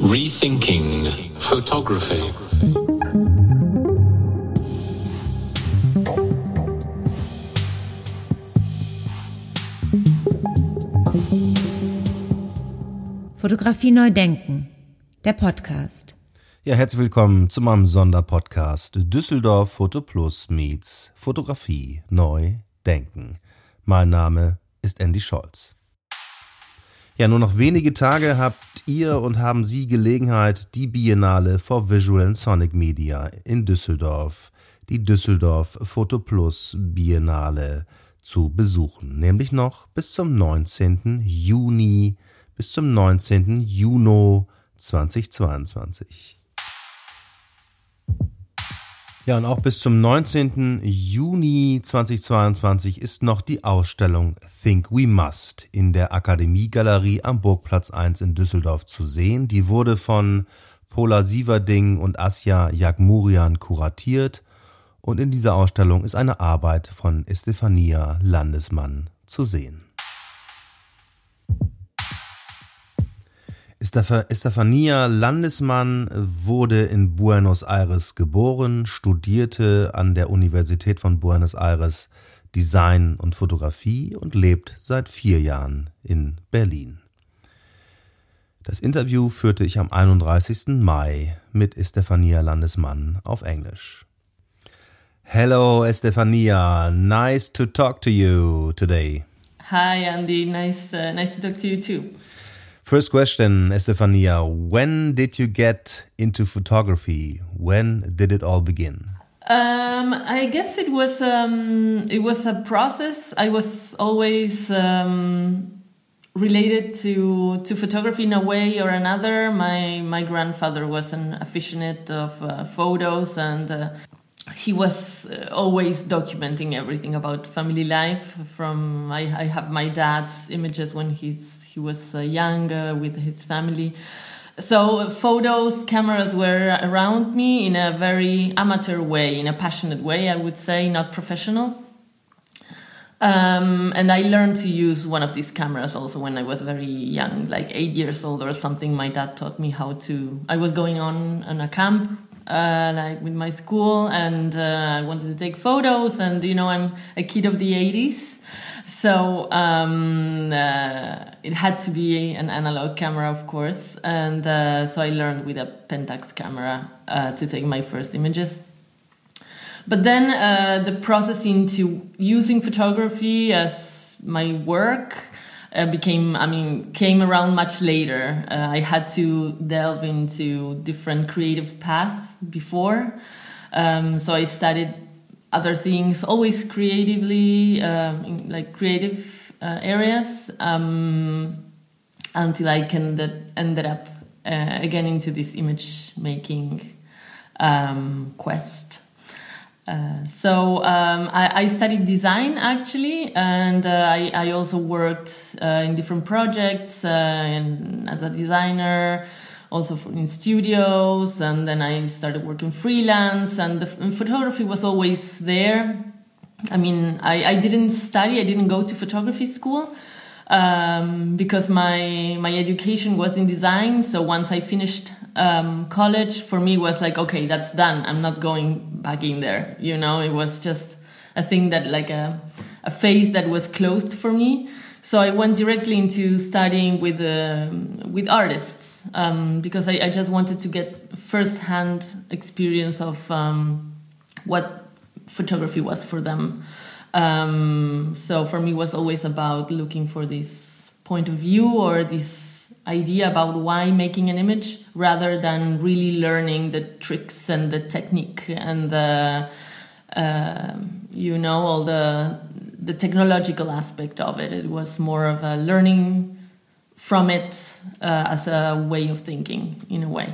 Rethinking photography. Fotografie neu denken. Der Podcast. Ja, herzlich willkommen zu meinem Sonderpodcast Düsseldorf Foto Plus meets Fotografie neu denken. Mein Name ist Andy Scholz. Ja, nur noch wenige Tage habt ihr und haben Sie Gelegenheit, die Biennale for Visual and Sonic Media in Düsseldorf, die Düsseldorf Photo Plus Biennale, zu besuchen. Nämlich noch bis zum 19. Juni, bis zum 19. Juni 2022. Ja, und auch bis zum 19. Juni 2022 ist noch die Ausstellung Think We Must in der Akademiegalerie am Burgplatz 1 in Düsseldorf zu sehen. Die wurde von Pola Sieverding und Asja Jagmurian kuratiert und in dieser Ausstellung ist eine Arbeit von Estefania Landesmann zu sehen. Estefania Landesmann wurde in Buenos Aires geboren, studierte an der Universität von Buenos Aires Design und Fotografie und lebt seit vier Jahren in Berlin. Das Interview führte ich am 31. Mai mit Estefania Landesmann auf Englisch. Hello, Estefania. Nice to talk to you today. Hi, Andy. Nice, uh, nice to talk to you too. First question, Estefania. When did you get into photography? When did it all begin? Um, I guess it was um, it was a process. I was always um, related to to photography in a way or another. My my grandfather was an aficionado of uh, photos, and uh, he was uh, always documenting everything about family life. From I, I have my dad's images when he's he was uh, young uh, with his family. So photos, cameras were around me in a very amateur way, in a passionate way, I would say, not professional. Um, and I learned to use one of these cameras also when I was very young, like eight years old or something. My dad taught me how to. I was going on on a camp, uh, like with my school, and uh, I wanted to take photos. And you know, I'm a kid of the '80s, so um, uh, it had to be an analog camera, of course, and uh, so I learned with a Pentax camera uh, to take my first images. But then uh, the process into using photography as my work uh, became, I mean, came around much later. Uh, I had to delve into different creative paths before. Um, so I studied other things, always creatively, um, like creative uh, areas, um, until I can ended up uh, again into this image making um, quest. Uh, so um, I, I, studied design actually, and uh, I, I, also worked uh, in different projects uh, as a designer also for, in studios and then i started working freelance and the and photography was always there. I mean I, I didn't study i didn't go to photography school um, because my my education was in design so once i finished um, college for me was like okay that's done. I'm not going back in there. You know it was just a thing that like a, a phase that was closed for me. So I went directly into studying with uh, with artists um, because I, I, just wanted to get first-hand experience of um, what photography was for them. Um, so for me, was always about looking for this point of view or this idea about why making an image, rather than really learning the tricks and the technique and the uh, you know all the the technological aspect of it. It was more of a learning from it uh, as a way of thinking, in a way.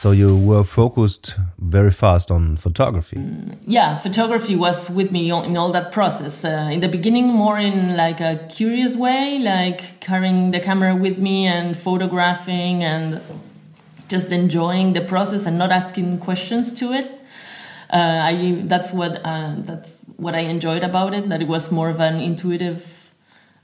So you were focused very fast on photography. Mm, yeah, photography was with me in all that process. Uh, in the beginning, more in like a curious way, like carrying the camera with me and photographing and just enjoying the process and not asking questions to it. Uh, I that's what uh, that's what I enjoyed about it. That it was more of an intuitive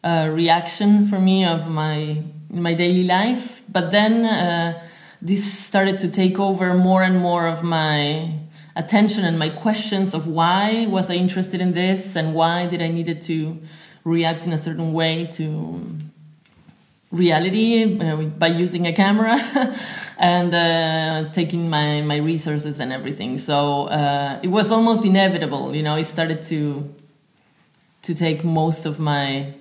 uh, reaction for me of my my daily life. But then uh, this started to take over more and more of my attention and my questions of why was I interested in this and why did I needed to react in a certain way to reality uh, by using a camera and uh, taking my, my resources and everything. So uh, it was almost inevitable, you know. It started to to take most of my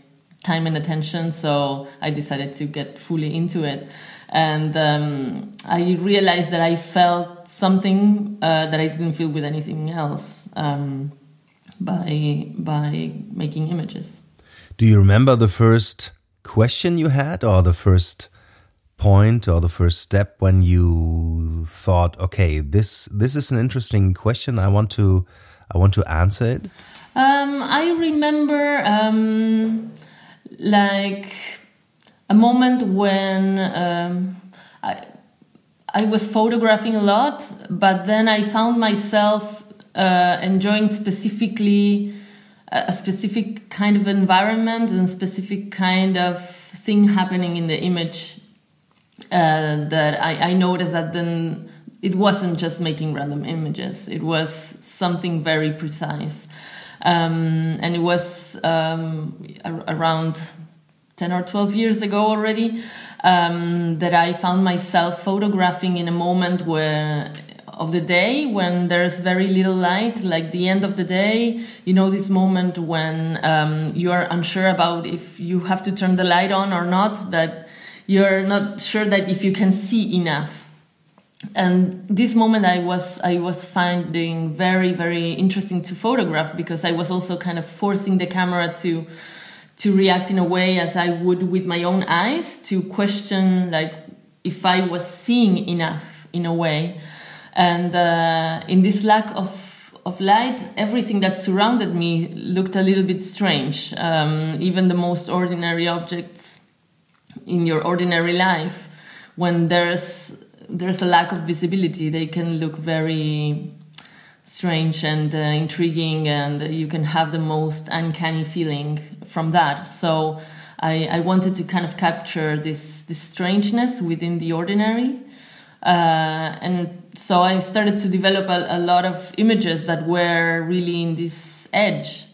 time and attention. So I decided to get fully into it, and um, I realized that I felt something uh, that I didn't feel with anything else um, by by making images. Do you remember the first question you had, or the first? point or the first step when you thought okay this this is an interesting question i want to i want to answer it um, i remember um, like a moment when um, I, I was photographing a lot but then i found myself uh, enjoying specifically a specific kind of environment and specific kind of thing happening in the image uh, that I, I noticed that then it wasn't just making random images. It was something very precise. Um, and it was um, around 10 or 12 years ago already um, that i found myself photographing in a moment where of the day when there's very little light like the end of the day you know this moment when um, you are unsure about if you have to turn the light on or not that you're not sure that if you can see enough. And this moment i was i was finding very very interesting to photograph because i was also kind of forcing the camera to to react in a way as i would with my own eyes to question like if i was seeing enough in a way and uh, in this lack of of light, everything that surrounded me looked a little bit strange. Um, even the most ordinary objects in your ordinary life when there's there's a lack of visibility they can look very strange and uh, intriguing and you can have the most uncanny feeling from that so I, I wanted to kind of capture this this strangeness within the ordinary uh, and so I started to develop a, a lot of images that were really in this edge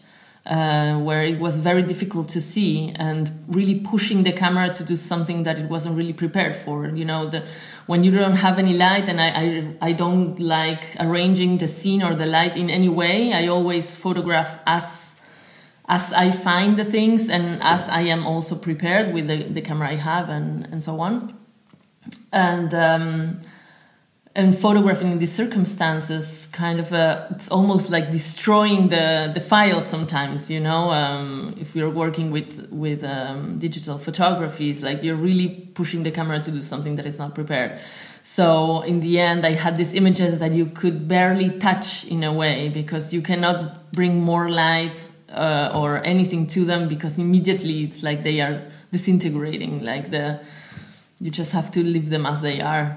uh, where it was very difficult to see and really pushing the camera to do something that it wasn't really prepared for. You know, the, when you don't have any light, and I, I, I don't like arranging the scene or the light in any way. I always photograph as as I find the things and as I am also prepared with the, the camera I have and, and so on. And um, and photographing in these circumstances kind of a, it's almost like destroying the the file sometimes you know? Um, if you're working with with um, digital photography it's like you're really pushing the camera to do something that is not prepared. So in the end i had these images that you could barely touch in a way because you cannot bring more light uh, or anything to them because immediately it's like they are disintegrating like the you just have to leave them as they are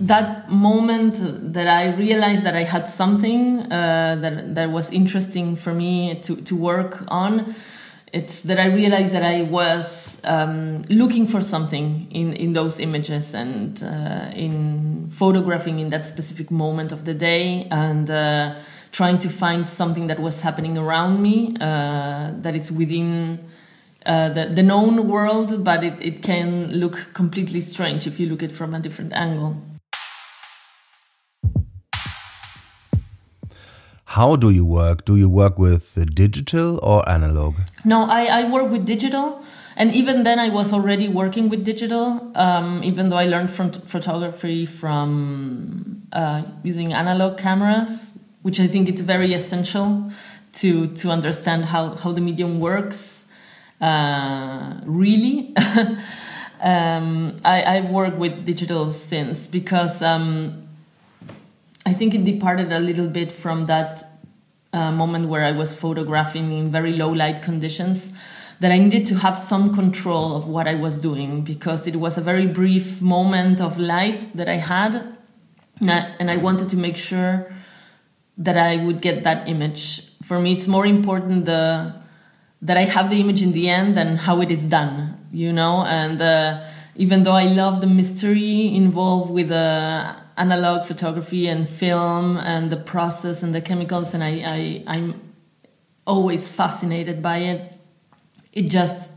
that moment that I realized that I had something uh, that that was interesting for me to to work on, it's that I realized that I was um, looking for something in in those images and uh, in photographing in that specific moment of the day and. Uh, trying to find something that was happening around me uh, that is within uh, the, the known world, but it, it can look completely strange if you look at it from a different angle. How do you work? Do you work with digital or analog? No, I, I work with digital. And even then, I was already working with digital, um, even though I learned from photography from uh, using analog cameras, which I think it's very essential to, to understand how, how the medium works uh, really. um, I, have worked with digital since because um, I think it departed a little bit from that uh, moment where I was photographing in very low light conditions. That I needed to have some control of what I was doing because it was a very brief moment of light that I had, and I wanted to make sure that I would get that image. For me, it's more important the that I have the image in the end and how it is done, you know, and uh, even though I love the mystery involved with the analog photography and film and the process and the chemicals, and I, I I'm always fascinated by it. It just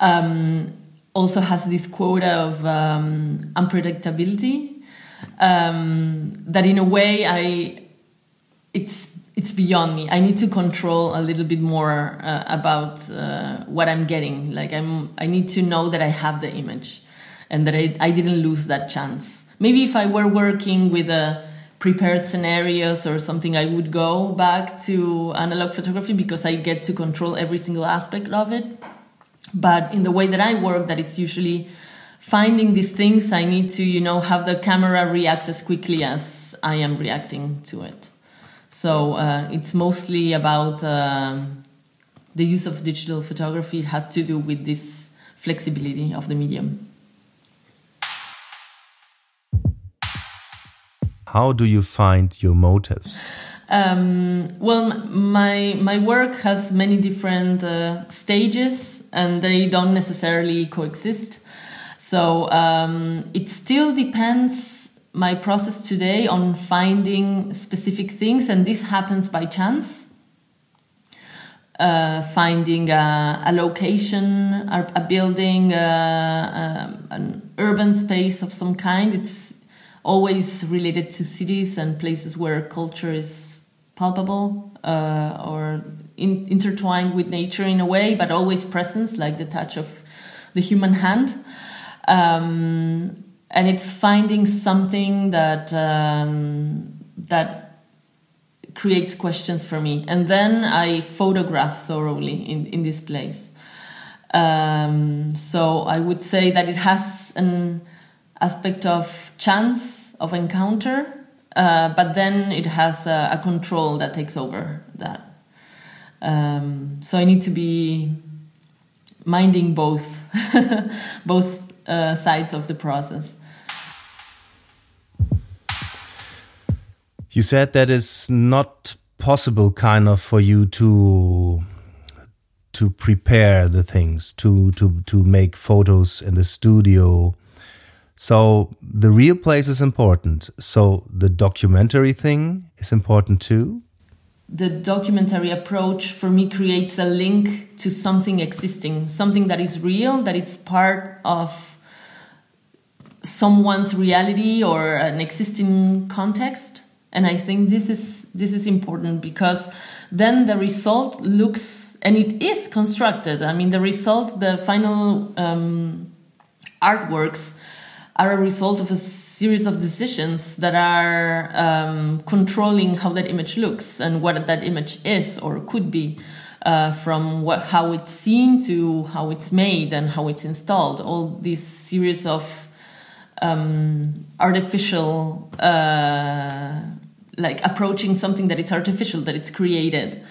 um, also has this quota of um, unpredictability um, that, in a way, I it's it's beyond me. I need to control a little bit more uh, about uh, what I'm getting. Like I'm, I need to know that I have the image, and that I, I didn't lose that chance. Maybe if I were working with a prepared scenarios or something, I would go back to analog photography because I get to control every single aspect of it. But in the way that I work, that it's usually finding these things, I need to, you know, have the camera react as quickly as I am reacting to it. So uh, it's mostly about uh, the use of digital photography. It has to do with this flexibility of the medium. How do you find your motives? Um, well, my my work has many different uh, stages, and they don't necessarily coexist. So um, it still depends my process today on finding specific things, and this happens by chance. Uh, finding a, a location, a, a building, uh, um, an urban space of some kind. It's always related to cities and places where culture is palpable uh, or in, intertwined with nature in a way, but always presence, like the touch of the human hand. Um, and it's finding something that um, that creates questions for me. And then i photograph thoroughly in, in this place. Um, so i would say that it has an aspect of chance of encounter uh, but then it has a, a, control that takes over that. Um, so i need to be minding both both uh, sides of the process You said that it's not possible, kind of, for you to to prepare the things, to to to make photos in the studio. So the real place is important. So the documentary thing is important too. The documentary approach for me creates a link to something existing, something that is real, that it's part of someone's reality or an existing context and i think this is this is important because then the result looks and it is constructed. I mean the result the final um, artworks are a result of a series of decisions that are um, controlling how that image looks and what that image is or could be uh, from what how it's seen to how it's made and how it's installed. All these series of um, artificial uh, like approaching something that it's artificial, that it's created.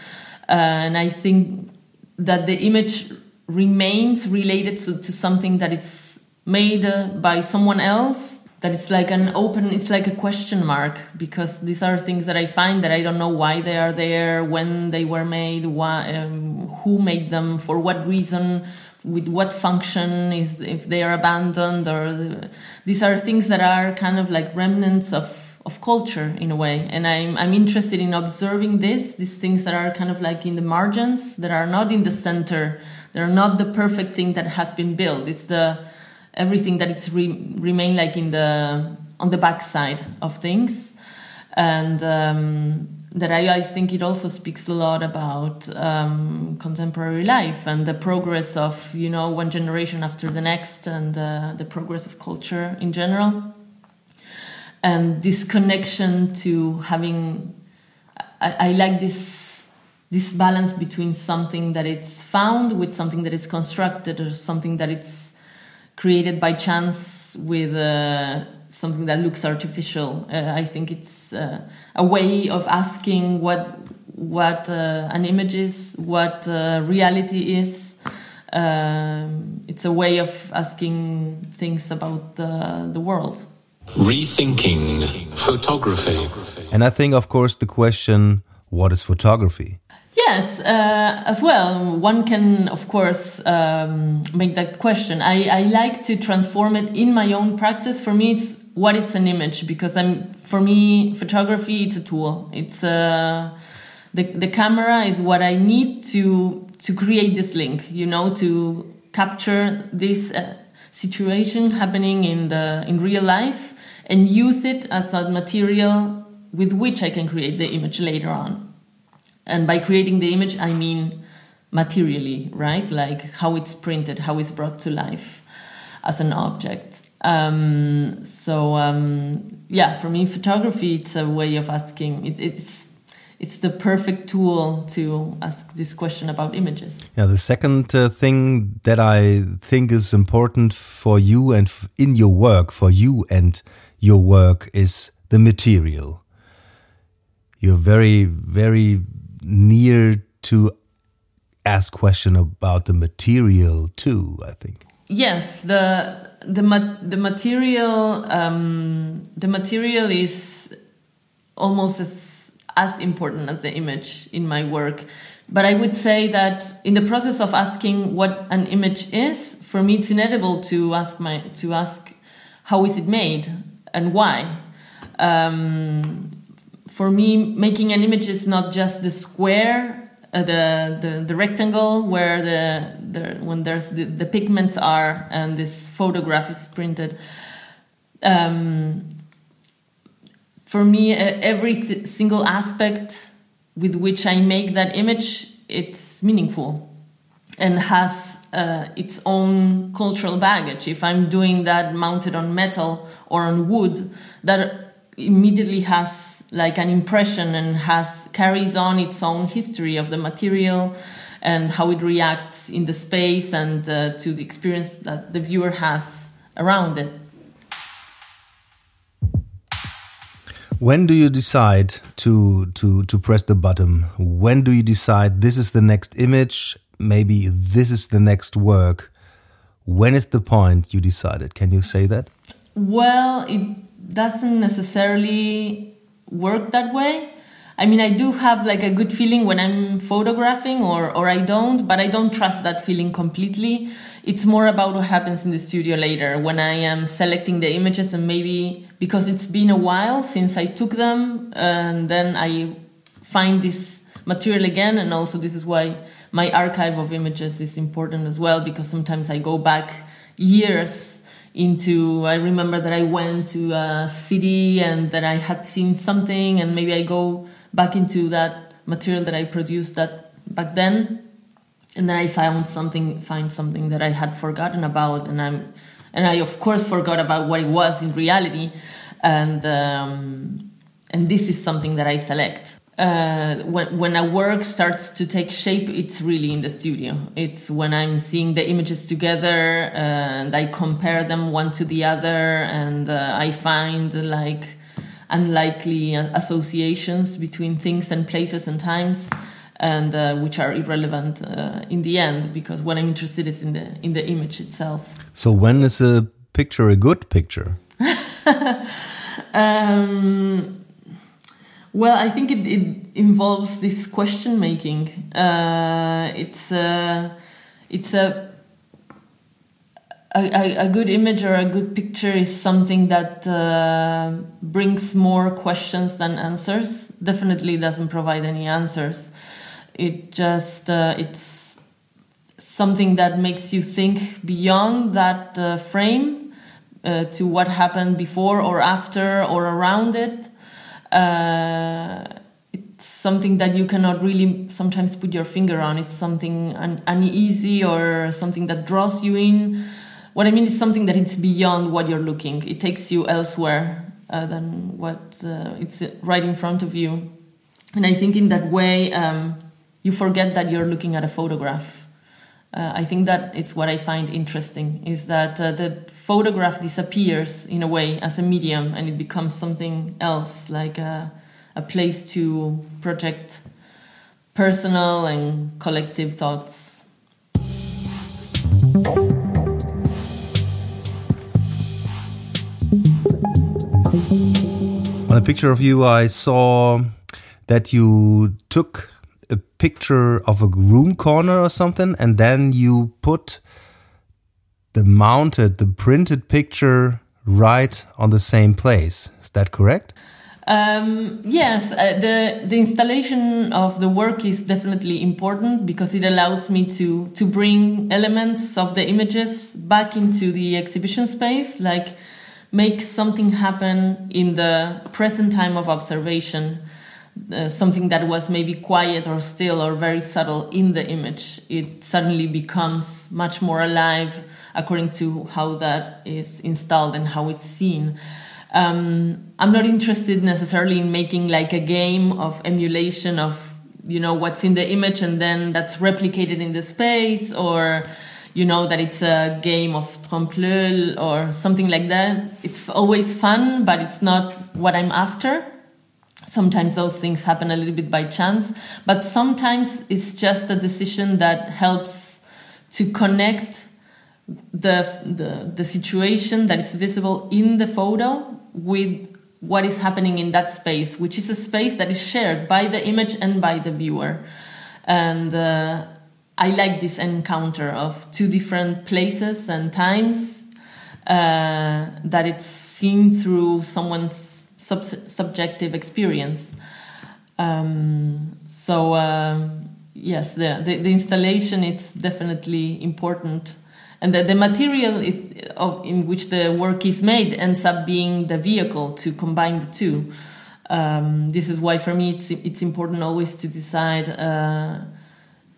And I think that the image remains related to, to something that it's made by someone else that it's like an open it's like a question mark because these are things that i find that i don't know why they are there when they were made why, um, who made them for what reason with what function is if they are abandoned or the, these are things that are kind of like remnants of of culture in a way. And I'm, I'm interested in observing this these things that are kind of like in the margins that are not in the center they're not the perfect thing that has been built. It's the everything that it's re, remain like in the on the backside of things. And um, that I, I think it also speaks a lot about um, contemporary life and the progress of you know one generation after the next and uh, the progress of culture in general and this connection to having I, I, like this this balance between something that it's found with something that is constructed or something that it's created by chance with uh, something that looks artificial. Uh, i think it's uh, a way of asking what what uh, an image is what uh, reality is. Um, it's a way of asking things about the, the world Rethinking photography. And I think, of course, the question what is photography? Yes, uh, as well. One can, of course, um, make that question. I, I like to transform it in my own practice. For me, it's what it's an image because I'm. For me, photography it's a tool. It's uh, the the camera is what I need to to create this link. You know, to capture this uh, situation happening in the in real life and use it as a material with which I can create the image later on. And by creating the image, I mean materially, right? Like how it's printed, how it's brought to life as an object. Um, so um, yeah, for me, photography it's a way of asking. It, it's it's the perfect tool to ask this question about images. Yeah, the second uh, thing that I think is important for you and in your work, for you and your work, is the material. You're very, very near to ask question about the material too. I think. Yes, the the ma the material um, the material is almost as as important as the image in my work. But I would say that in the process of asking what an image is, for me it's inevitable to ask my to ask how is it made and why. Um, for me, making an image is not just the square, uh, the, the the rectangle where the, the when there's the, the pigments are and this photograph is printed. Um, for me, every single aspect with which I make that image, it's meaningful and has uh, its own cultural baggage. If I'm doing that mounted on metal or on wood, that immediately has like an impression and has carries on its own history of the material and how it reacts in the space and uh, to the experience that the viewer has around it. When do you decide to to to press the button? When do you decide this is the next image? Maybe this is the next work. When is the point you decided? Can you say that? Well, it doesn't necessarily work that way. I mean, I do have like a good feeling when I'm photographing or, or I don't, but I don't trust that feeling completely. It's more about what happens in the studio later when I am selecting the images and maybe because it's been a while since I took them and then I find this material again. And also this is why my archive of images is important as well because sometimes I go back years into i remember that i went to a city and that i had seen something and maybe i go back into that material that i produced that back then and then i found something find something that i had forgotten about and i'm and i of course forgot about what it was in reality and um, and this is something that i select uh, when when a work starts to take shape, it's really in the studio. It's when I'm seeing the images together and I compare them one to the other, and uh, I find like unlikely associations between things and places and times, and uh, which are irrelevant uh, in the end because what I'm interested is in the in the image itself. So when is a picture a good picture? um, well, I think it, it involves this question making. Uh, it's a, it's a, a, a, good image or a good picture is something that uh, brings more questions than answers. Definitely doesn't provide any answers. It just uh, it's something that makes you think beyond that uh, frame uh, to what happened before or after or around it uh, it's something that you cannot really sometimes put your finger on. It's something un- uneasy or something that draws you in. What I mean is something that it's beyond what you're looking. It takes you elsewhere uh, than what uh, it's right in front of you. And I think in that way, um, you forget that you're looking at a photograph. Uh, I think that it's what I find interesting is that uh, the photograph disappears in a way as a medium and it becomes something else, like a, a place to project personal and collective thoughts. On a picture of you, I saw that you took a picture of a room corner or something, and then you put the mounted, the printed picture right on the same place. Is that correct? Um, yes, uh, the the installation of the work is definitely important because it allows me to to bring elements of the images back into the exhibition space, like make something happen in the present time of observation. Uh, something that was maybe quiet or still or very subtle in the image, it suddenly becomes much more alive according to how that is installed and how it's seen. Um, I'm not interested necessarily in making like a game of emulation of you know what's in the image and then that's replicated in the space or you know that it's a game of trompe-l'œil or something like that. It's always fun, but it's not what I'm after. Sometimes those things happen a little bit by chance, but sometimes it's just a decision that helps to connect the, the, the situation that is visible in the photo with what is happening in that space, which is a space that is shared by the image and by the viewer. And uh, I like this encounter of two different places and times uh, that it's seen through someone's sub subjective experience. Um, so uh, yes, the, the, the installation it's definitely important and the, the material it, of, in which the work is made ends up being the vehicle to combine the two. Um, this is why, for me, it's it's important always to decide. Uh,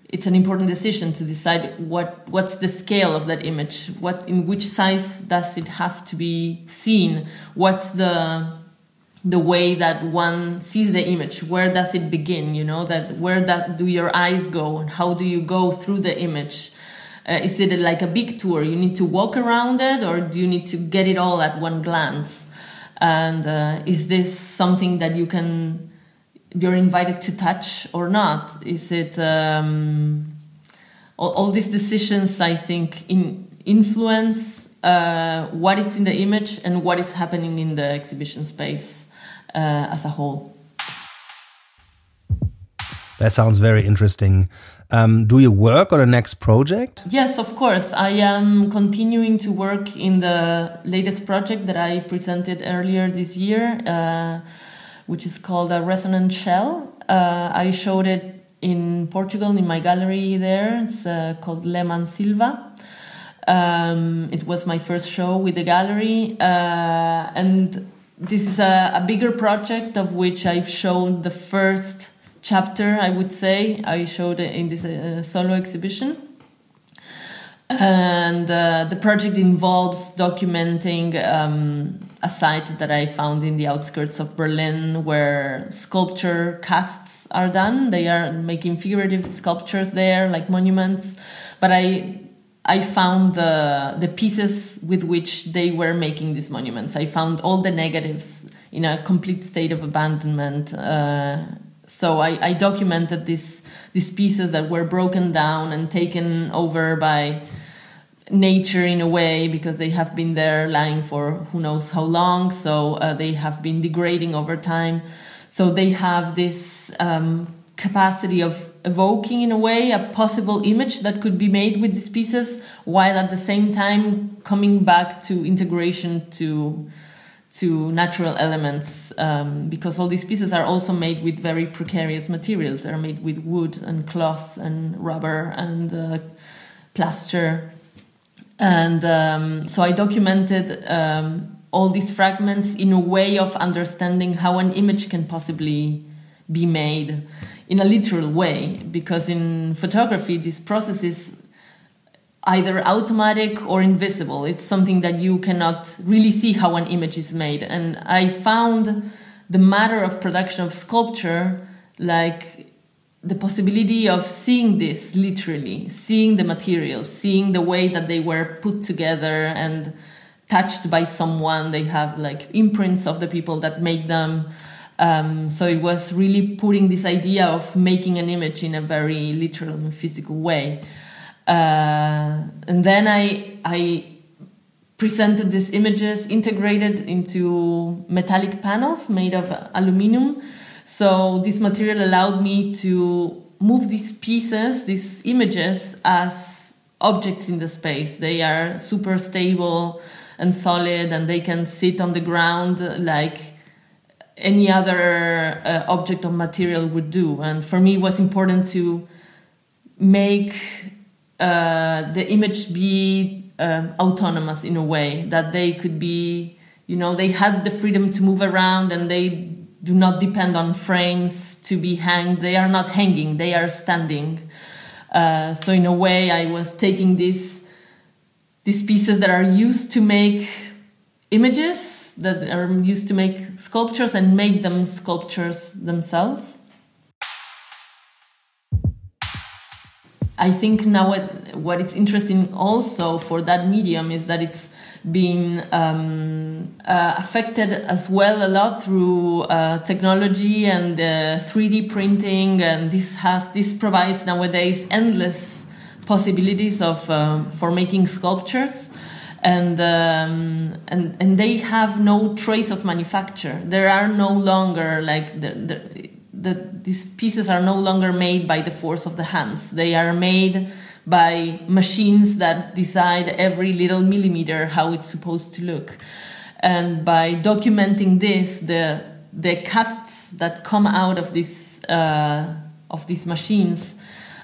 it's an important decision to decide what what's the scale of that image. What in which size does it have to be seen? What's the the way that one sees the image where does it begin you know that where that do your eyes go and how do you go through the image uh, is it like a big tour? You need to walk around it, or do you need to get it all at one glance? And uh, is this something that you can you're invited to touch or not? Is it um, all, all, these decisions? I think in influence uh, what is in the image and what is happening in the exhibition space as a whole. That sounds very interesting. Um, do you work on a next project? Yes, of course. I am continuing to work in the latest project that I presented earlier this year, uh, which is called a resonant shell. Uh, I showed it in Portugal in my gallery there. It's uh, called Lehmann Silva. Um, it was my first show with the gallery, uh, and this is a, a bigger project of which I've shown the first chapter, I would say. I showed in this uh, solo exhibition. And uh, the project involves documenting um, a site that I found in the outskirts of Berlin where sculpture casts are done. They are making figurative sculptures there, like monuments. But I I found the the pieces with which they were making these monuments. I found all the negatives in a complete state of abandonment. Uh, so I, I documented these these pieces that were broken down and taken over by nature in a way because they have been there lying for who knows how long so uh, they have been degrading over time so they have this um, capacity of evoking in a way a possible image that could be made with these pieces while at the same time coming back to integration to to natural elements um, because all these pieces are also made with very precarious materials. They're made with wood and cloth and rubber and uh, plaster. And um, so I documented um, all these fragments in a way of understanding how an image can possibly be made in a literal way because in photography this process is either automatic or invisible. It's something that you cannot really see how an image is made. And I found the matter of production of sculpture like the possibility of seeing this literally, seeing the materials, seeing the way that they were put together and touched by someone. They have like imprints of the people that made them. Um, so it was really putting this idea of making an image in a very literal and physical way. Uh, and then I I presented these images integrated into metallic panels made of aluminum. So this material allowed me to move these pieces, these images, as objects in the space. They are super stable and solid, and they can sit on the ground like any other uh, object of material would do. And for me, it was important to make uh, the image be uh, autonomous in a way that they could be, you know, they had the freedom to move around and they do not depend on frames to be hanged. They are not hanging, they are standing. Uh, so in a way, I was taking these these pieces that are used to make images that are used to make sculptures and make them sculptures themselves. I think now what, what it's interesting also for that medium is that it's been um, uh, affected as well a lot through uh, technology and uh, 3D printing, and this has this provides nowadays endless possibilities of um, for making sculptures and um, and and they have no trace of manufacture. There are no longer like the, the, the these pieces are no longer made by the force of the hands. They are made by machines that decide every little millimeter how it's supposed to look. And by documenting this, the the casts that come out of this uh, of these machines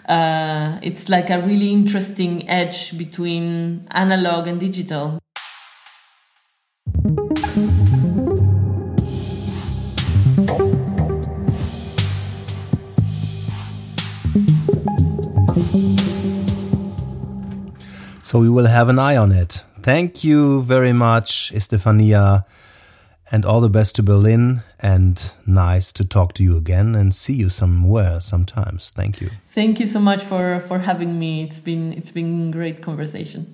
uh, it's like a really interesting edge between analog and digital. So we will have an eye on it. Thank you very much, Estefania and all the best to Berlin. And nice to talk to you again and see you somewhere sometimes. Thank you. Thank you so much for for having me. It's been it's been great conversation.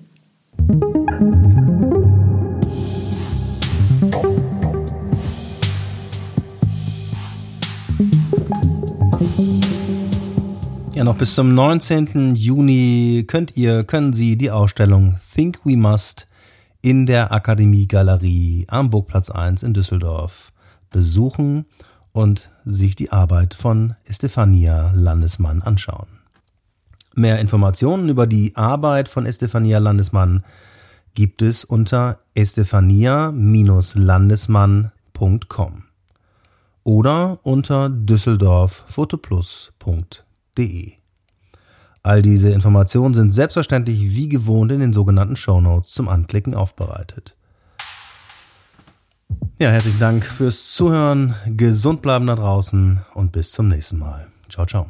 Ja, noch bis zum 19. Juni könnt ihr, können Sie die Ausstellung Think We Must in der Akademiegalerie am Burgplatz 1 in Düsseldorf besuchen und sich die Arbeit von Estefania Landesmann anschauen. Mehr Informationen über die Arbeit von Estefania Landesmann gibt es unter estefania-landesmann.com oder unter düsseldorffotoplus.de. All diese Informationen sind selbstverständlich wie gewohnt in den sogenannten Show Notes zum Anklicken aufbereitet. Ja, herzlichen Dank fürs Zuhören, gesund bleiben da draußen und bis zum nächsten Mal. Ciao, ciao.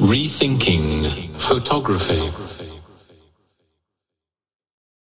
Rethinking Photography